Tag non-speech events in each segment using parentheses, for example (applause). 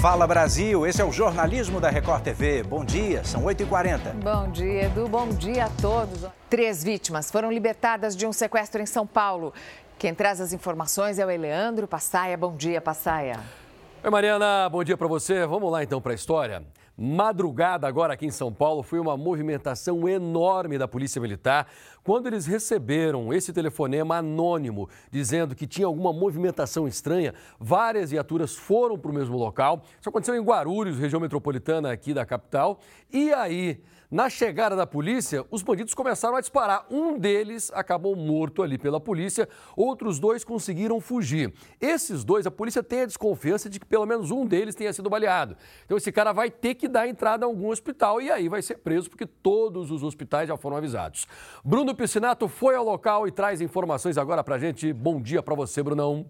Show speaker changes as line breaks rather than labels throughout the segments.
Fala Brasil, esse é o jornalismo da Record TV. Bom dia, são 8h40.
Bom dia, Edu. Bom dia a todos. Três vítimas foram libertadas de um sequestro em São Paulo. Quem traz as informações é o Eleandro Passaia. Bom dia, Passaia.
Oi, Mariana, bom dia para você. Vamos lá então para a história. Madrugada agora aqui em São Paulo foi uma movimentação enorme da Polícia Militar quando eles receberam esse telefonema anônimo dizendo que tinha alguma movimentação estranha. Várias viaturas foram para o mesmo local. Isso aconteceu em Guarulhos, região metropolitana aqui da capital. E aí na chegada da polícia, os bandidos começaram a disparar. Um deles acabou morto ali pela polícia, outros dois conseguiram fugir. Esses dois, a polícia tem a desconfiança de que pelo menos um deles tenha sido baleado. Então esse cara vai ter que dar entrada a algum hospital e aí vai ser preso, porque todos os hospitais já foram avisados. Bruno Piscinato foi ao local e traz informações agora pra gente. Bom dia para você, Brunão.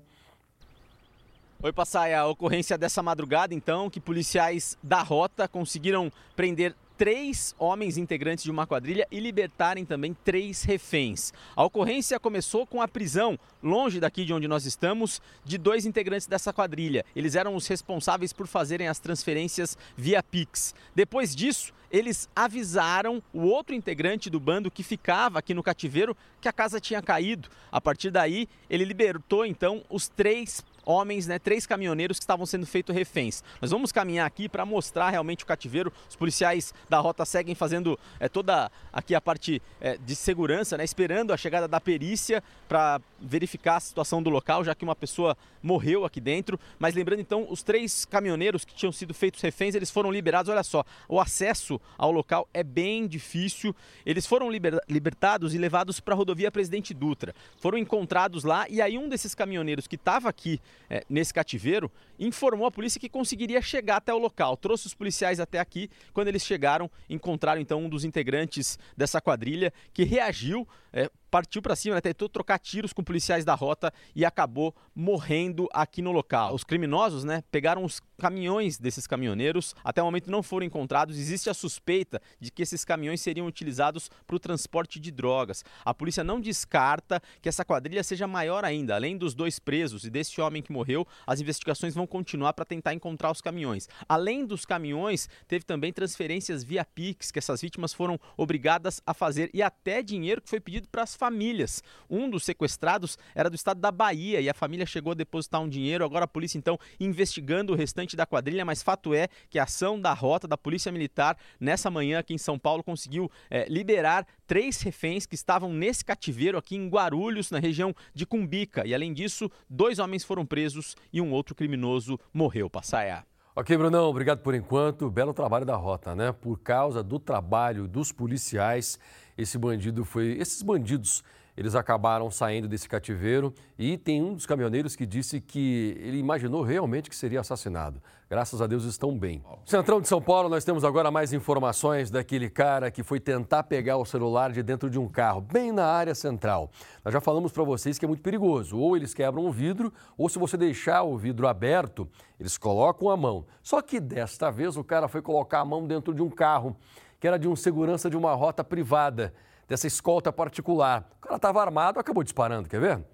Oi, Passaia. A ocorrência dessa madrugada, então, que policiais da rota conseguiram prender três homens integrantes de uma quadrilha e libertarem também três reféns. A ocorrência começou com a prisão, longe daqui de onde nós estamos, de dois integrantes dessa quadrilha. Eles eram os responsáveis por fazerem as transferências via Pix. Depois disso, eles avisaram o outro integrante do bando que ficava aqui no cativeiro que a casa tinha caído. A partir daí, ele libertou então os três homens, né, três caminhoneiros que estavam sendo feitos reféns. Nós vamos caminhar aqui para mostrar realmente o cativeiro. Os policiais da rota seguem fazendo é, toda aqui a parte é, de segurança, né, esperando a chegada da perícia para verificar a situação do local, já que uma pessoa morreu aqui dentro. Mas lembrando então, os três caminhoneiros que tinham sido feitos reféns, eles foram liberados. Olha só, o acesso ao local é bem difícil. Eles foram liber libertados e levados para a rodovia Presidente Dutra. Foram encontrados lá e aí um desses caminhoneiros que estava aqui é, nesse cativeiro, informou a polícia que conseguiria chegar até o local. Trouxe os policiais até aqui. Quando eles chegaram, encontraram então um dos integrantes dessa quadrilha que reagiu, é, partiu para cima, né, tentou trocar tiros com policiais da rota e acabou morrendo aqui no local. Os criminosos, né, pegaram os caminhões desses caminhoneiros, até o momento não foram encontrados. Existe a suspeita de que esses caminhões seriam utilizados para o transporte de drogas. A polícia não descarta que essa quadrilha seja maior ainda. Além dos dois presos e desse homem que morreu, as investigações vão continuar para tentar encontrar os caminhões. Além dos caminhões, teve também transferências via Pix que essas vítimas foram obrigadas a fazer e até dinheiro que foi pedido para as famílias. Um dos sequestrados era do estado da Bahia e a família chegou a depositar um dinheiro. Agora a polícia, então, investigando o restante da quadrilha, mas fato é que a ação da rota da Polícia Militar nessa manhã aqui em São Paulo conseguiu é, liberar três reféns que estavam nesse cativeiro aqui em Guarulhos, na região de Cumbica. E além disso, dois homens foram presos e um outro criminoso morreu. Passaia.
Ok, Brunão, obrigado por enquanto. Belo trabalho da rota, né? Por causa do trabalho dos policiais esse bandido foi. Esses bandidos eles acabaram saindo desse cativeiro e tem um dos caminhoneiros que disse que ele imaginou realmente que seria assassinado. Graças a Deus estão bem. Centrão de São Paulo, nós temos agora mais informações daquele cara que foi tentar pegar o celular de dentro de um carro, bem na área central. Nós já falamos para vocês que é muito perigoso. Ou eles quebram o vidro, ou se você deixar o vidro aberto, eles colocam a mão. Só que desta vez o cara foi colocar a mão dentro de um carro que era de um segurança de uma rota privada, dessa escolta particular. O cara estava armado, acabou disparando, quer ver?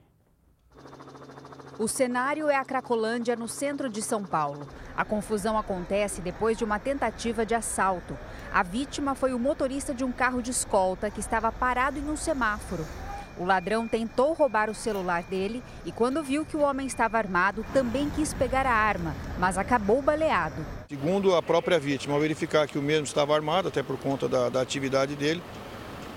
O cenário é a Cracolândia, no centro de São Paulo. A confusão acontece depois de uma tentativa de assalto. A vítima foi o motorista de um carro de escolta que estava parado em um semáforo. O ladrão tentou roubar o celular dele e, quando viu que o homem estava armado, também quis pegar a arma, mas acabou baleado.
Segundo a própria vítima, ao verificar que o mesmo estava armado, até por conta da, da atividade dele,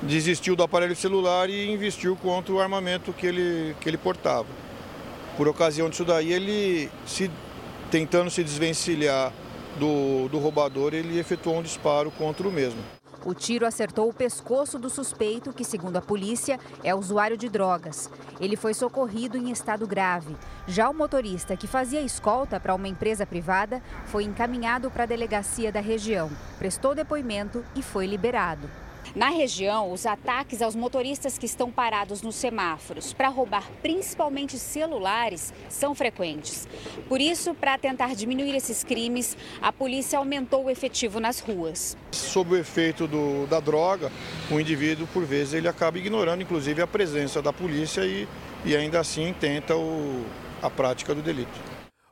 desistiu do aparelho celular e investiu contra o armamento que ele, que ele portava. Por ocasião disso daí, ele, se, tentando se desvencilhar do, do roubador, ele efetuou um disparo contra o mesmo.
O tiro acertou o pescoço do suspeito, que, segundo a polícia, é usuário de drogas. Ele foi socorrido em estado grave. Já o motorista, que fazia escolta para uma empresa privada, foi encaminhado para a delegacia da região, prestou depoimento e foi liberado. Na região, os ataques aos motoristas que estão parados nos semáforos para roubar principalmente celulares são frequentes. Por isso, para tentar diminuir esses crimes, a polícia aumentou o efetivo nas ruas.
Sob o efeito do, da droga, o indivíduo, por vezes, ele acaba ignorando, inclusive, a presença da polícia e, e ainda assim tenta o, a prática do delito.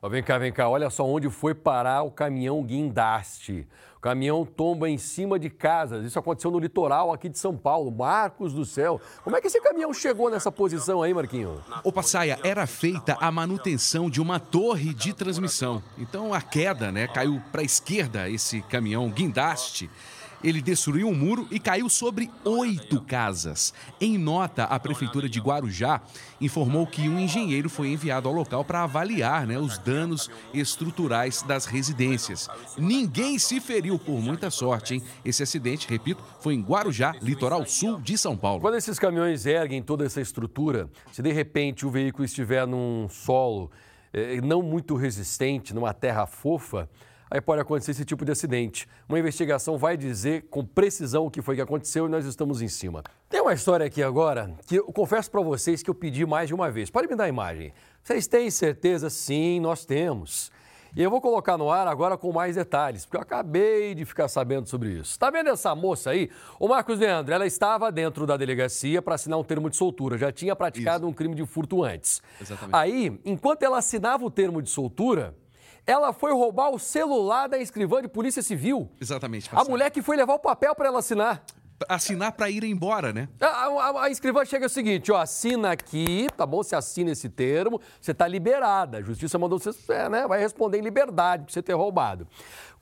vem cá, vem cá, olha só onde foi parar o caminhão guindaste. Caminhão tomba em cima de casas. Isso aconteceu no litoral aqui de São Paulo. Marcos do céu. Como é que esse caminhão chegou nessa posição aí, Marquinho?
O Passaia era feita a manutenção de uma torre de transmissão. Então a queda, né, caiu para a esquerda esse caminhão guindaste ele destruiu um muro e caiu sobre oito casas. Em nota, a Prefeitura de Guarujá informou que um engenheiro foi enviado ao local para avaliar né, os danos estruturais das residências. Ninguém se feriu, por muita sorte, hein? Esse acidente, repito, foi em Guarujá, litoral sul de São Paulo.
Quando esses caminhões erguem toda essa estrutura, se de repente o veículo estiver num solo eh, não muito resistente, numa terra fofa, aí pode acontecer esse tipo de acidente. Uma investigação vai dizer com precisão o que foi que aconteceu e nós estamos em cima. Tem uma história aqui agora que eu confesso para vocês que eu pedi mais de uma vez. Pode me dar a imagem. Vocês têm certeza? Sim, nós temos. E eu vou colocar no ar agora com mais detalhes, porque eu acabei de ficar sabendo sobre isso. Está vendo essa moça aí? O Marcos Leandro, ela estava dentro da delegacia para assinar um termo de soltura, já tinha praticado isso. um crime de furto antes. Exatamente. Aí, enquanto ela assinava o termo de soltura, ela foi roubar o celular da escrivã de polícia civil.
Exatamente.
A mulher que foi levar o papel para ela assinar.
Assinar para ir embora, né?
A, a, a, escrivã chega o seguinte, ó, assina aqui, tá bom? Você assina esse termo, você tá liberada. A justiça mandou você, é, né? Vai responder em liberdade por você ter roubado.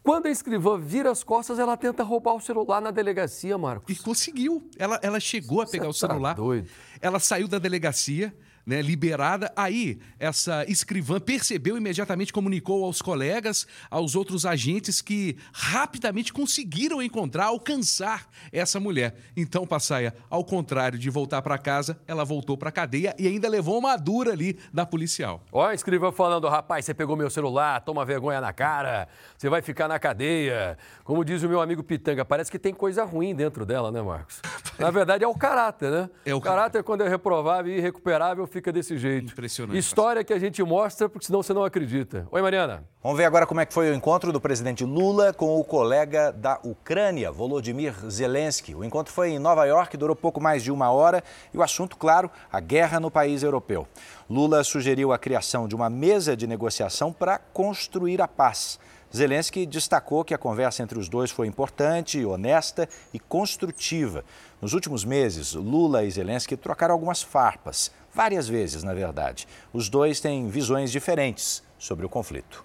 Quando a escrivã vira as costas, ela tenta roubar o celular na delegacia, Marcos.
E conseguiu. Ela, ela chegou a pegar você o tá celular. Tá doido. Ela saiu da delegacia né, liberada. Aí, essa escrivã percebeu imediatamente, comunicou aos colegas, aos outros agentes que rapidamente conseguiram encontrar, alcançar essa mulher. Então, Passaia, ao contrário de voltar para casa, ela voltou para a cadeia e ainda levou uma dura ali da policial.
Ó, a escrivã falando, rapaz, você pegou meu celular, toma vergonha na cara, você vai ficar na cadeia. Como diz o meu amigo Pitanga, parece que tem coisa ruim dentro dela, né, Marcos? (laughs) Na verdade, é o caráter, né? É o, o caráter, quando é reprovável e irrecuperável, fica desse jeito.
Impressionante.
História que a gente mostra, porque senão você não acredita. Oi, Mariana.
Vamos ver agora como é que foi o encontro do presidente Lula com o colega da Ucrânia, Volodymyr Zelensky. O encontro foi em Nova York, durou pouco mais de uma hora e o assunto, claro, a guerra no país europeu. Lula sugeriu a criação de uma mesa de negociação para construir a paz. Zelensky destacou que a conversa entre os dois foi importante, honesta e construtiva. Nos últimos meses, Lula e Zelensky trocaram algumas farpas, várias vezes, na verdade. Os dois têm visões diferentes sobre o conflito.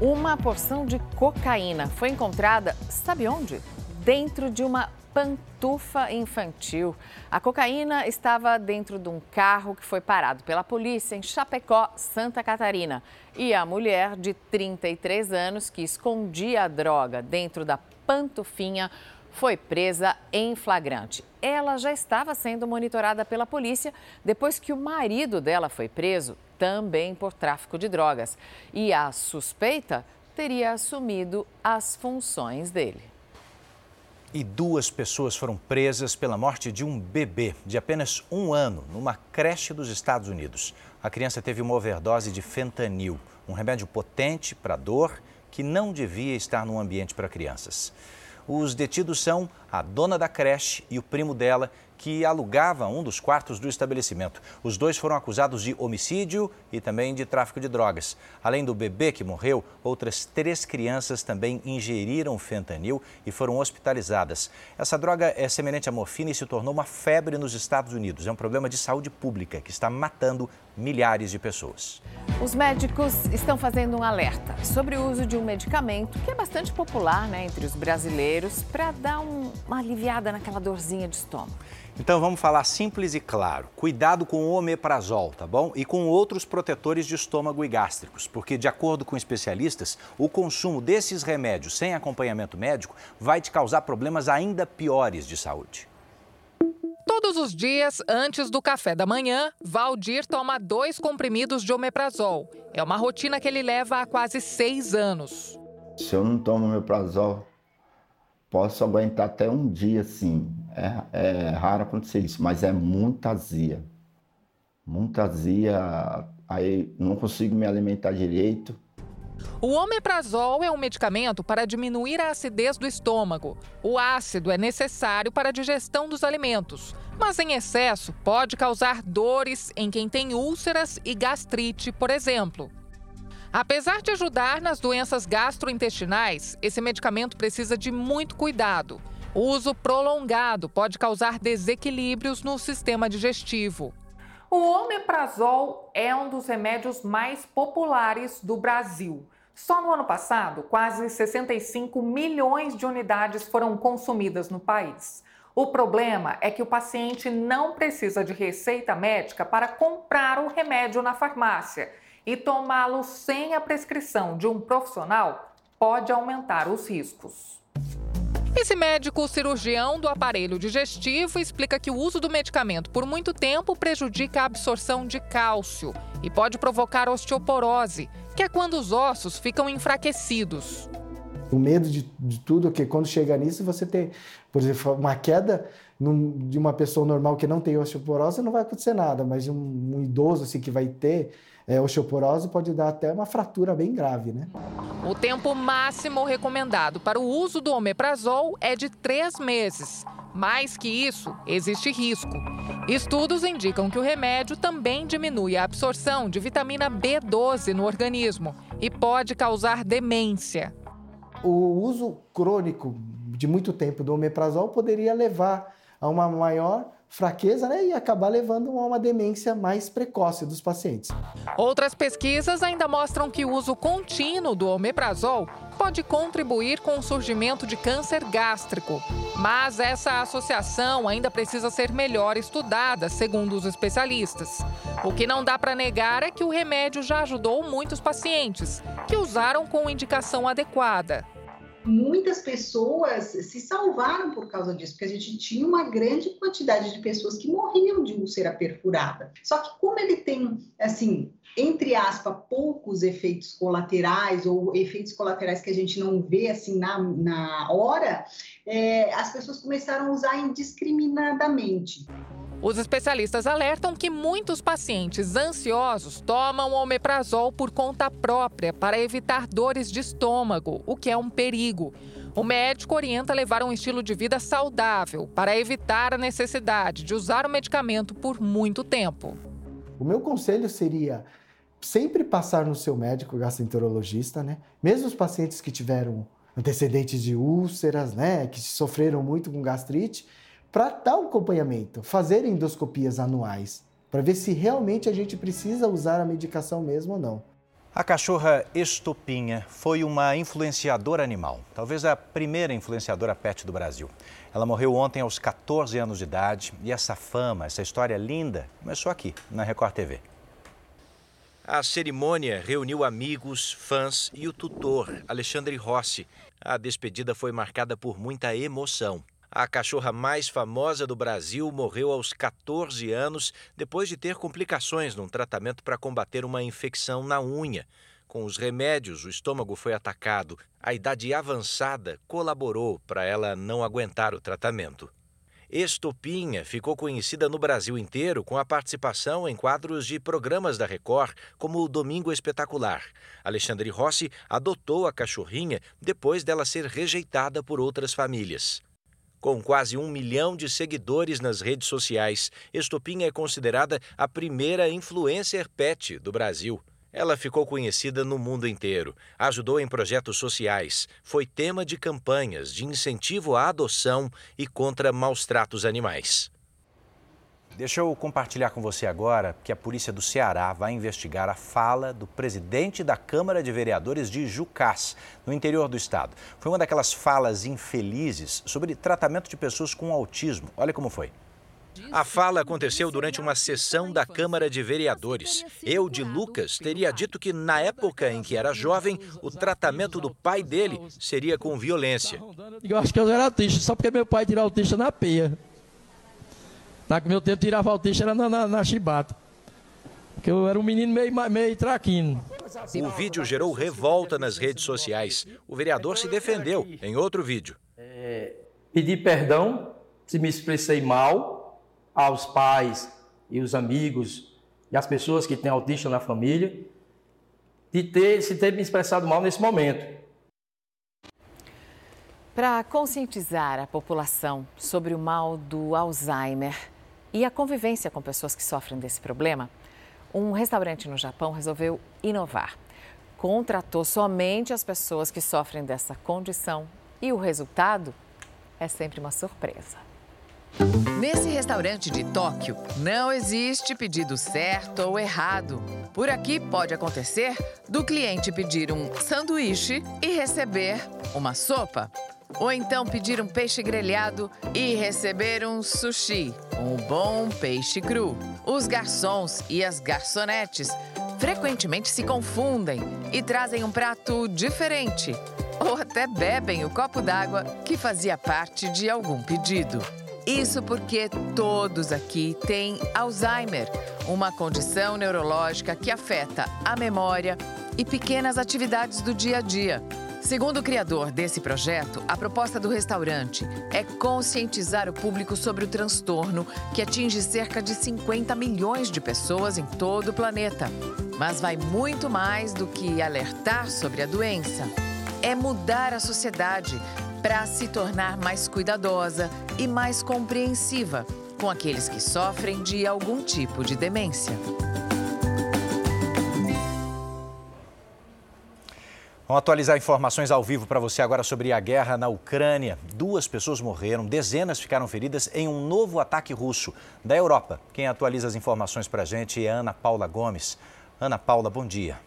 Uma porção de cocaína foi encontrada, sabe onde? Dentro de uma pantufa infantil. A cocaína estava dentro de um carro que foi parado pela polícia em Chapecó, Santa Catarina. E a mulher de 33 anos que escondia a droga dentro da pantufinha foi presa em flagrante. Ela já estava sendo monitorada pela polícia depois que o marido dela foi preso, também por tráfico de drogas. E a suspeita teria assumido as funções dele
e duas pessoas foram presas pela morte de um bebê de apenas um ano numa creche dos Estados Unidos. A criança teve uma overdose de fentanil, um remédio potente para dor que não devia estar num ambiente para crianças. Os detidos são a dona da creche e o primo dela, que alugava um dos quartos do estabelecimento. Os dois foram acusados de homicídio e também de tráfico de drogas. Além do bebê que morreu, outras três crianças também ingeriram fentanil e foram hospitalizadas. Essa droga é semelhante à morfina e se tornou uma febre nos Estados Unidos. É um problema de saúde pública que está matando milhares de pessoas.
Os médicos estão fazendo um alerta sobre o uso de um medicamento que é bastante popular né, entre os brasileiros para dar um, uma aliviada naquela dorzinha de estômago.
Então vamos falar simples e claro. Cuidado com o omeprazol, tá bom? E com outros protetores de estômago e gástricos, porque de acordo com especialistas, o consumo desses remédios sem acompanhamento médico vai te causar problemas ainda piores de saúde.
Todos os dias, antes do café da manhã, Valdir toma dois comprimidos de omeprazol. É uma rotina que ele leva há quase seis anos.
Se eu não tomo omeprazol, posso aguentar até um dia, sim. É, é raro acontecer isso, mas é muita azia. Muita azia, aí não consigo me alimentar direito.
O omeprazol é um medicamento para diminuir a acidez do estômago. O ácido é necessário para a digestão dos alimentos, mas em excesso pode causar dores em quem tem úlceras e gastrite, por exemplo. Apesar de ajudar nas doenças gastrointestinais, esse medicamento precisa de muito cuidado. O uso prolongado pode causar desequilíbrios no sistema digestivo. O omeprazol é um dos remédios mais populares do Brasil. Só no ano passado, quase 65 milhões de unidades foram consumidas no país. O problema é que o paciente não precisa de receita médica para comprar o remédio na farmácia e tomá-lo sem a prescrição de um profissional pode aumentar os riscos. Esse médico cirurgião do aparelho digestivo explica que o uso do medicamento por muito tempo prejudica a absorção de cálcio e pode provocar osteoporose, que é quando os ossos ficam enfraquecidos.
O medo de, de tudo é que quando chega nisso, você tem, por exemplo, uma queda num, de uma pessoa normal que não tem osteoporose, não vai acontecer nada, mas um, um idoso assim, que vai ter é, osteoporose pode dar até uma fratura bem grave, né?
O tempo máximo recomendado para o uso do omeprazol é de três meses. Mais que isso, existe risco. Estudos indicam que o remédio também diminui a absorção de vitamina B12 no organismo e pode causar demência.
O uso crônico de muito tempo do omeprazol poderia levar a uma maior fraqueza né, e acabar levando a uma demência mais precoce dos pacientes.
Outras pesquisas ainda mostram que o uso contínuo do omeprazol pode contribuir com o surgimento de câncer gástrico. Mas essa associação ainda precisa ser melhor estudada, segundo os especialistas. O que não dá para negar é que o remédio já ajudou muitos pacientes, que usaram com indicação adequada
muitas pessoas se salvaram por causa disso, porque a gente tinha uma grande quantidade de pessoas que morriam de úlcera perfurada. Só que como ele tem, assim, entre aspas, poucos efeitos colaterais ou efeitos colaterais que a gente não vê assim na, na hora, é, as pessoas começaram a usar indiscriminadamente.
Os especialistas alertam que muitos pacientes ansiosos tomam omeprazol por conta própria para evitar dores de estômago, o que é um perigo. O médico orienta levar um estilo de vida saudável para evitar a necessidade de usar o medicamento por muito tempo.
O meu conselho seria sempre passar no seu médico gastroenterologista, né? Mesmo os pacientes que tiveram antecedentes de úlceras, né, que sofreram muito com gastrite, para dar acompanhamento, fazer endoscopias anuais, para ver se realmente a gente precisa usar a medicação mesmo ou não.
A cachorra Estopinha foi uma influenciadora animal, talvez a primeira influenciadora pet do Brasil. Ela morreu ontem aos 14 anos de idade e essa fama, essa história linda, começou aqui, na Record TV. A cerimônia reuniu amigos, fãs e o tutor, Alexandre Rossi. A despedida foi marcada por muita emoção. A cachorra mais famosa do Brasil morreu aos 14 anos depois de ter complicações num tratamento para combater uma infecção na unha. Com os remédios, o estômago foi atacado. A idade avançada colaborou para ela não aguentar o tratamento. Estopinha ficou conhecida no Brasil inteiro com a participação em quadros de programas da Record, como o Domingo Espetacular. Alexandre Rossi adotou a cachorrinha depois dela ser rejeitada por outras famílias. Com quase um milhão de seguidores nas redes sociais, Estopinha é considerada a primeira influencer pet do Brasil. Ela ficou conhecida no mundo inteiro, ajudou em projetos sociais, foi tema de campanhas de incentivo à adoção e contra maus tratos animais. Deixa eu compartilhar com você agora que a polícia do Ceará vai investigar a fala do presidente da Câmara de Vereadores de Jucás, no interior do estado. Foi uma daquelas falas infelizes sobre tratamento de pessoas com autismo. Olha como foi. A fala aconteceu durante uma sessão da Câmara de Vereadores. Eu, de Lucas, teria dito que, na época em que era jovem, o tratamento do pai dele seria com violência.
Eu acho que eu era autista, só porque meu pai tirou autista na peia. Na meu tempo, tirava autista era na, na, na chibata. Porque eu era um menino meio, meio traquino.
O vídeo gerou revolta nas redes sociais. O vereador se defendeu em outro vídeo.
É, pedi perdão se me expressei mal aos pais e os amigos e as pessoas que têm autista na família, de ter, se ter me expressado mal nesse momento.
Para conscientizar a população sobre o mal do Alzheimer, e a convivência com pessoas que sofrem desse problema, um restaurante no Japão resolveu inovar. contratou somente as pessoas que sofrem dessa condição e o resultado é sempre uma surpresa.
Nesse restaurante de Tóquio, não existe pedido certo ou errado. Por aqui pode acontecer do cliente pedir um sanduíche e receber uma sopa. Ou então pedir um peixe grelhado e receber um sushi, um bom peixe cru. Os garçons e as garçonetes frequentemente se confundem e trazem um prato diferente. Ou até bebem o copo d'água que fazia parte de algum pedido. Isso porque todos aqui têm Alzheimer, uma condição neurológica que afeta a memória e pequenas atividades do dia a dia. Segundo o criador desse projeto, a proposta do restaurante é conscientizar o público sobre o transtorno que atinge cerca de 50 milhões de pessoas em todo o planeta. Mas vai muito mais do que alertar sobre a doença. É mudar a sociedade para se tornar mais cuidadosa e mais compreensiva com aqueles que sofrem de algum tipo de demência.
Vamos atualizar informações ao vivo para você agora sobre a guerra na Ucrânia. Duas pessoas morreram, dezenas ficaram feridas em um novo ataque russo da Europa. Quem atualiza as informações para a gente é Ana Paula Gomes. Ana Paula, bom dia.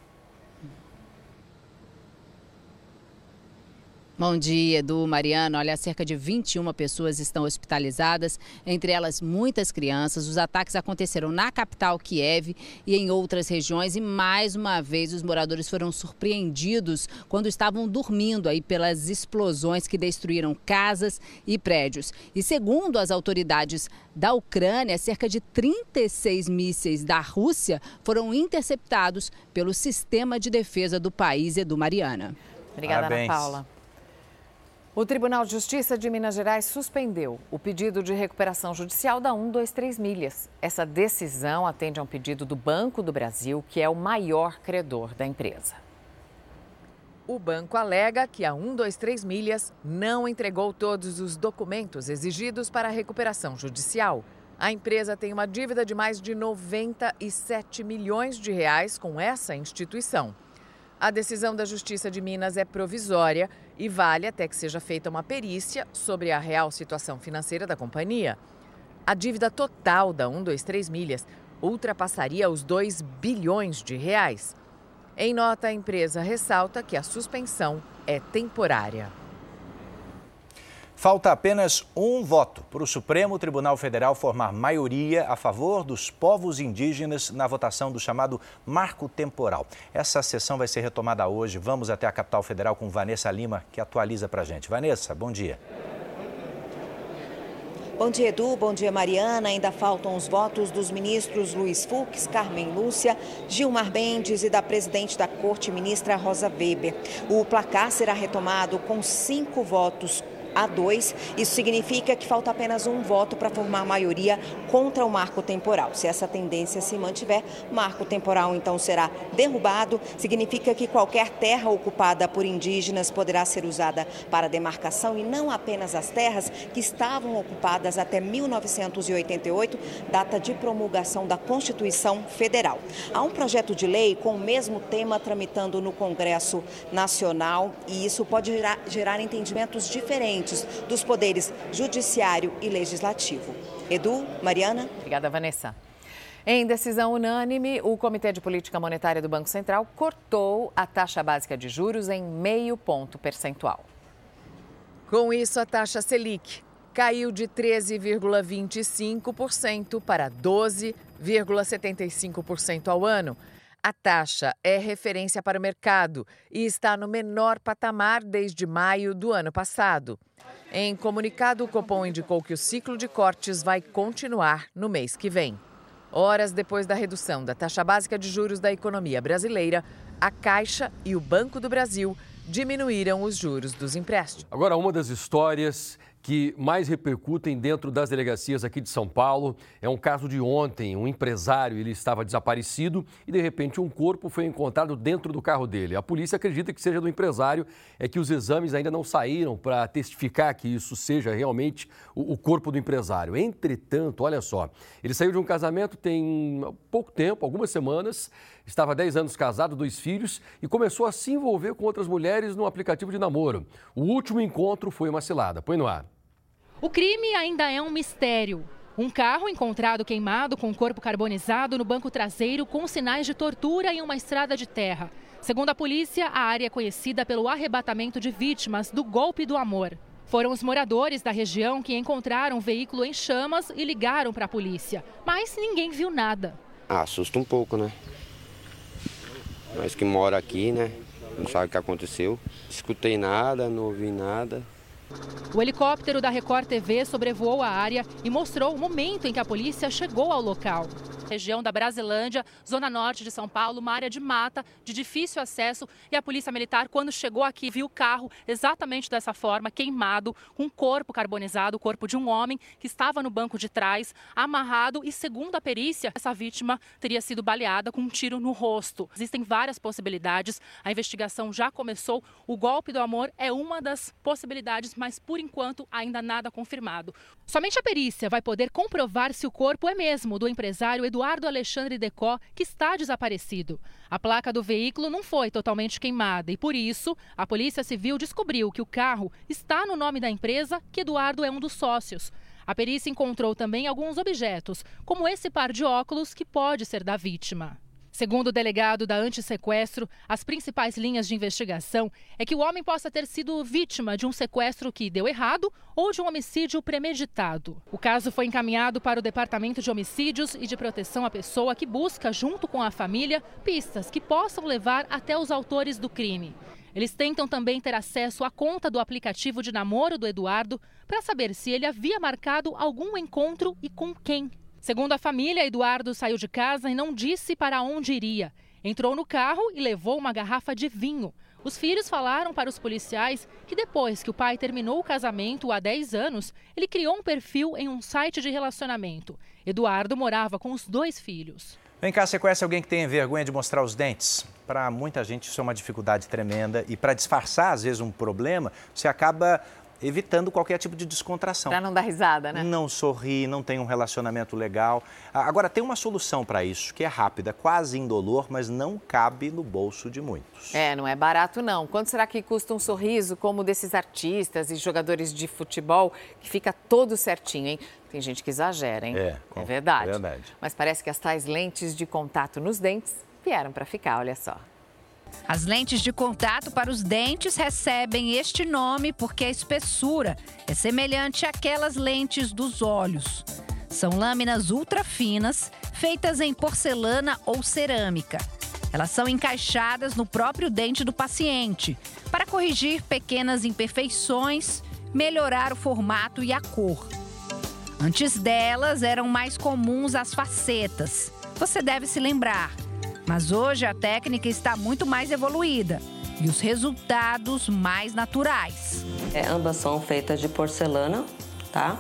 Bom dia, Edu, Mariano. Olha, cerca de 21 pessoas estão hospitalizadas, entre elas muitas crianças. Os ataques aconteceram na capital Kiev e em outras regiões e mais uma vez os moradores foram surpreendidos quando estavam dormindo aí pelas explosões que destruíram casas e prédios. E segundo as autoridades da Ucrânia, cerca de 36 mísseis da Rússia foram interceptados pelo sistema de defesa do país, Edu Mariana.
Obrigada, Parabéns. Ana Paula. O Tribunal de Justiça de Minas Gerais suspendeu o pedido de recuperação judicial da 123 Milhas. Essa decisão atende a um pedido do Banco do Brasil, que é o maior credor da empresa.
O banco alega que a 123 Milhas não entregou todos os documentos exigidos para a recuperação judicial. A empresa tem uma dívida de mais de 97 milhões de reais com essa instituição. A decisão da Justiça de Minas é provisória e vale até que seja feita uma perícia sobre a real situação financeira da companhia. A dívida total da 123 Milhas ultrapassaria os 2 bilhões de reais. Em nota, a empresa ressalta que a suspensão é temporária.
Falta apenas um voto para o Supremo Tribunal Federal formar maioria a favor dos povos indígenas na votação do chamado Marco Temporal. Essa sessão vai ser retomada hoje. Vamos até a capital federal com Vanessa Lima, que atualiza para a gente. Vanessa, bom dia.
Bom dia, Edu. Bom dia, Mariana. Ainda faltam os votos dos ministros Luiz Fux, Carmen Lúcia, Gilmar Mendes e da presidente da Corte, ministra Rosa Weber. O placar será retomado com cinco votos a 2. Isso significa que falta apenas um voto para formar maioria contra o marco temporal. Se essa tendência se mantiver, marco temporal então será derrubado. Significa que qualquer terra ocupada por indígenas poderá ser usada para demarcação e não apenas as terras que estavam ocupadas até 1988, data de promulgação da Constituição Federal. Há um projeto de lei com o mesmo tema tramitando no Congresso Nacional e isso pode gerar, gerar entendimentos diferentes dos poderes judiciário e legislativo. Edu, Mariana.
Obrigada, Vanessa. Em decisão unânime, o Comitê de Política Monetária do Banco Central cortou a taxa básica de juros em meio ponto percentual.
Com isso, a taxa Selic caiu de 13,25% para 12,75% ao ano a taxa é referência para o mercado e está no menor patamar desde maio do ano passado. Em comunicado, o Copom indicou que o ciclo de cortes vai continuar no mês que vem. Horas depois da redução da taxa básica de juros da economia brasileira, a Caixa e o Banco do Brasil diminuíram os juros dos empréstimos.
Agora, uma das histórias que mais repercutem dentro das delegacias aqui de São Paulo. É um caso de ontem, um empresário, ele estava desaparecido e de repente um corpo foi encontrado dentro do carro dele. A polícia acredita que seja do empresário, é que os exames ainda não saíram para testificar que isso seja realmente o, corpo do empresário. Entretanto, olha só, ele saiu de um casamento tem pouco tempo, algumas semanas, Estava há 10 anos casado, dois filhos e começou a se envolver com outras mulheres no aplicativo de namoro. O último encontro foi uma cilada. Põe no ar.
O crime ainda é um mistério. Um carro encontrado queimado com o corpo carbonizado no banco traseiro com sinais de tortura em uma estrada de terra. Segundo a polícia, a área é conhecida pelo arrebatamento de vítimas do golpe do amor. Foram os moradores da região que encontraram o veículo em chamas e ligaram para a polícia. Mas ninguém viu nada.
Ah, assusta um pouco, né? Nós que mora aqui, né? Não sabe o que aconteceu. Escutei nada, não ouvi nada.
O helicóptero da Record TV sobrevoou a área e mostrou o momento em que a polícia chegou ao local. Região da Brasilândia, zona norte de São Paulo, uma área de mata, de difícil acesso. E a polícia militar, quando chegou aqui, viu o carro exatamente dessa forma, queimado, com um corpo carbonizado, o corpo de um homem que estava no banco de trás, amarrado. E segundo a perícia, essa vítima teria sido baleada com um tiro no rosto. Existem várias possibilidades. A investigação já começou. O golpe do amor é uma das possibilidades mas por enquanto ainda nada confirmado. Somente a perícia vai poder comprovar se o corpo é mesmo do empresário Eduardo Alexandre Decó, que está desaparecido. A placa do veículo não foi totalmente queimada e, por isso, a Polícia Civil descobriu que o carro está no nome da empresa, que Eduardo é um dos sócios. A perícia encontrou também alguns objetos, como esse par de óculos que pode ser da vítima. Segundo o delegado da Antissequestro, as principais linhas de investigação é que o homem possa ter sido vítima de um sequestro que deu errado ou de um homicídio premeditado. O caso foi encaminhado para o Departamento de Homicídios e de Proteção à Pessoa, que busca, junto com a família, pistas que possam levar até os autores do crime. Eles tentam também ter acesso à conta do aplicativo de namoro do Eduardo para saber se ele havia marcado algum encontro e com quem. Segundo a família, Eduardo saiu de casa e não disse para onde iria. Entrou no carro e levou uma garrafa de vinho. Os filhos falaram para os policiais que depois que o pai terminou o casamento há 10 anos, ele criou um perfil em um site de relacionamento. Eduardo morava com os dois filhos.
Vem cá, você conhece alguém que tem vergonha de mostrar os dentes? Para muita gente isso é uma dificuldade tremenda e para disfarçar às vezes um problema, você acaba evitando qualquer tipo de descontração.
Para não dar risada, né?
Não sorrir, não tem um relacionamento legal. Agora, tem uma solução para isso, que é rápida, quase indolor, mas não cabe no bolso de muitos.
É, não é barato não. Quanto será que custa um sorriso como desses artistas e jogadores de futebol, que fica todo certinho, hein? Tem gente que exagera, hein?
É,
é verdade.
É verdade.
Mas parece que as tais lentes de contato nos dentes vieram para ficar, olha só.
As lentes de contato para os dentes recebem este nome porque a espessura é semelhante àquelas lentes dos olhos. São lâminas ultra finas, feitas em porcelana ou cerâmica. Elas são encaixadas no próprio dente do paciente para corrigir pequenas imperfeições, melhorar o formato e a cor. Antes delas, eram mais comuns as facetas. Você deve se lembrar mas hoje a técnica está muito mais evoluída e os resultados mais naturais.
É, ambas são feitas de porcelana, tá?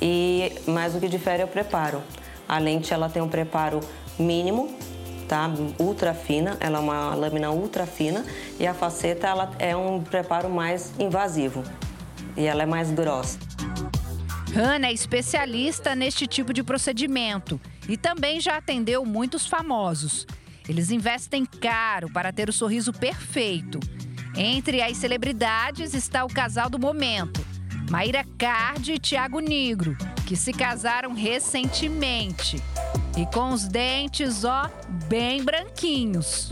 E mais o que difere é o preparo. A lente ela tem um preparo mínimo, tá? Ultra fina, ela é uma lâmina ultra fina e a faceta ela é um preparo mais invasivo e ela é mais grossa.
Hanna é especialista neste tipo de procedimento e também já atendeu muitos famosos. Eles investem caro para ter o sorriso perfeito. Entre as celebridades está o casal do momento, Maíra Cardi e Tiago Negro, que se casaram recentemente. E com os dentes, ó, bem branquinhos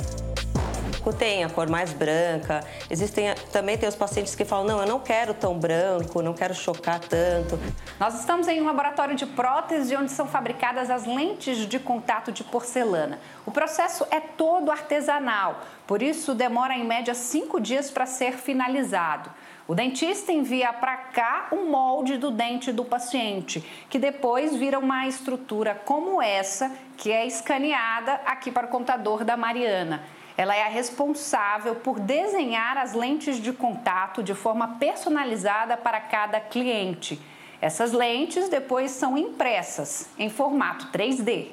tem a cor mais branca. Existem também tem os pacientes que falam: "Não, eu não quero tão branco, não quero chocar tanto".
Nós estamos em um laboratório de prótese onde são fabricadas as lentes de contato de porcelana. O processo é todo artesanal, por isso demora em média cinco dias para ser finalizado. O dentista envia para cá o molde do dente do paciente, que depois vira uma estrutura como essa, que é escaneada aqui para o computador da Mariana. Ela é a responsável por desenhar as lentes de contato de forma personalizada para cada cliente. Essas lentes depois são impressas em formato 3D.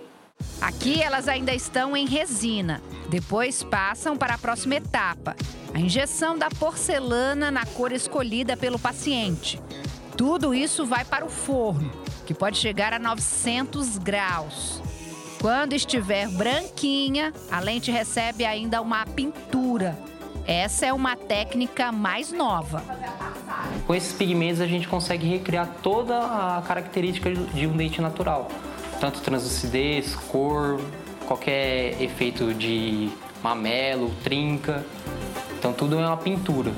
Aqui elas ainda estão em resina. Depois passam para a próxima etapa, a injeção da porcelana na cor escolhida pelo paciente. Tudo isso vai para o forno, que pode chegar a 900 graus. Quando estiver branquinha, a lente recebe ainda uma pintura. Essa é uma técnica mais nova.
Com esses pigmentos a gente consegue recriar toda a característica de um dente natural, tanto translucidez, cor, qualquer efeito de mamelo, trinca. Então tudo é uma pintura.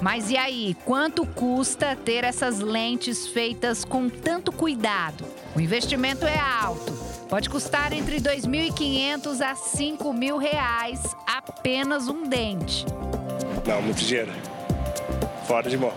Mas e aí, quanto custa ter essas lentes feitas com tanto cuidado? O investimento é alto. Pode custar entre R$ 2.500 a 5.000 reais apenas um dente.
Não, muito dinheiro. Fora de mão. (laughs)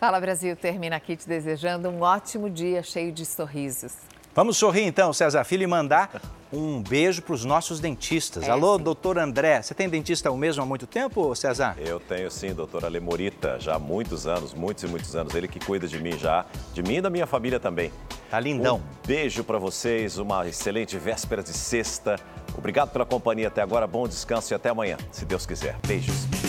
Fala Brasil termina aqui te desejando um ótimo dia cheio de sorrisos.
Vamos sorrir então, César Filho, e mandar um beijo para os nossos dentistas. É, Alô, sim. doutor André. Você tem dentista o mesmo há muito tempo, César?
Eu tenho sim, doutor Alemorita, já há muitos anos, muitos e muitos anos. Ele que cuida de mim já, de mim e da minha família também.
Tá lindão.
Um beijo para vocês, uma excelente véspera de sexta. Obrigado pela companhia até agora, bom descanso e até amanhã, se Deus quiser. Beijos.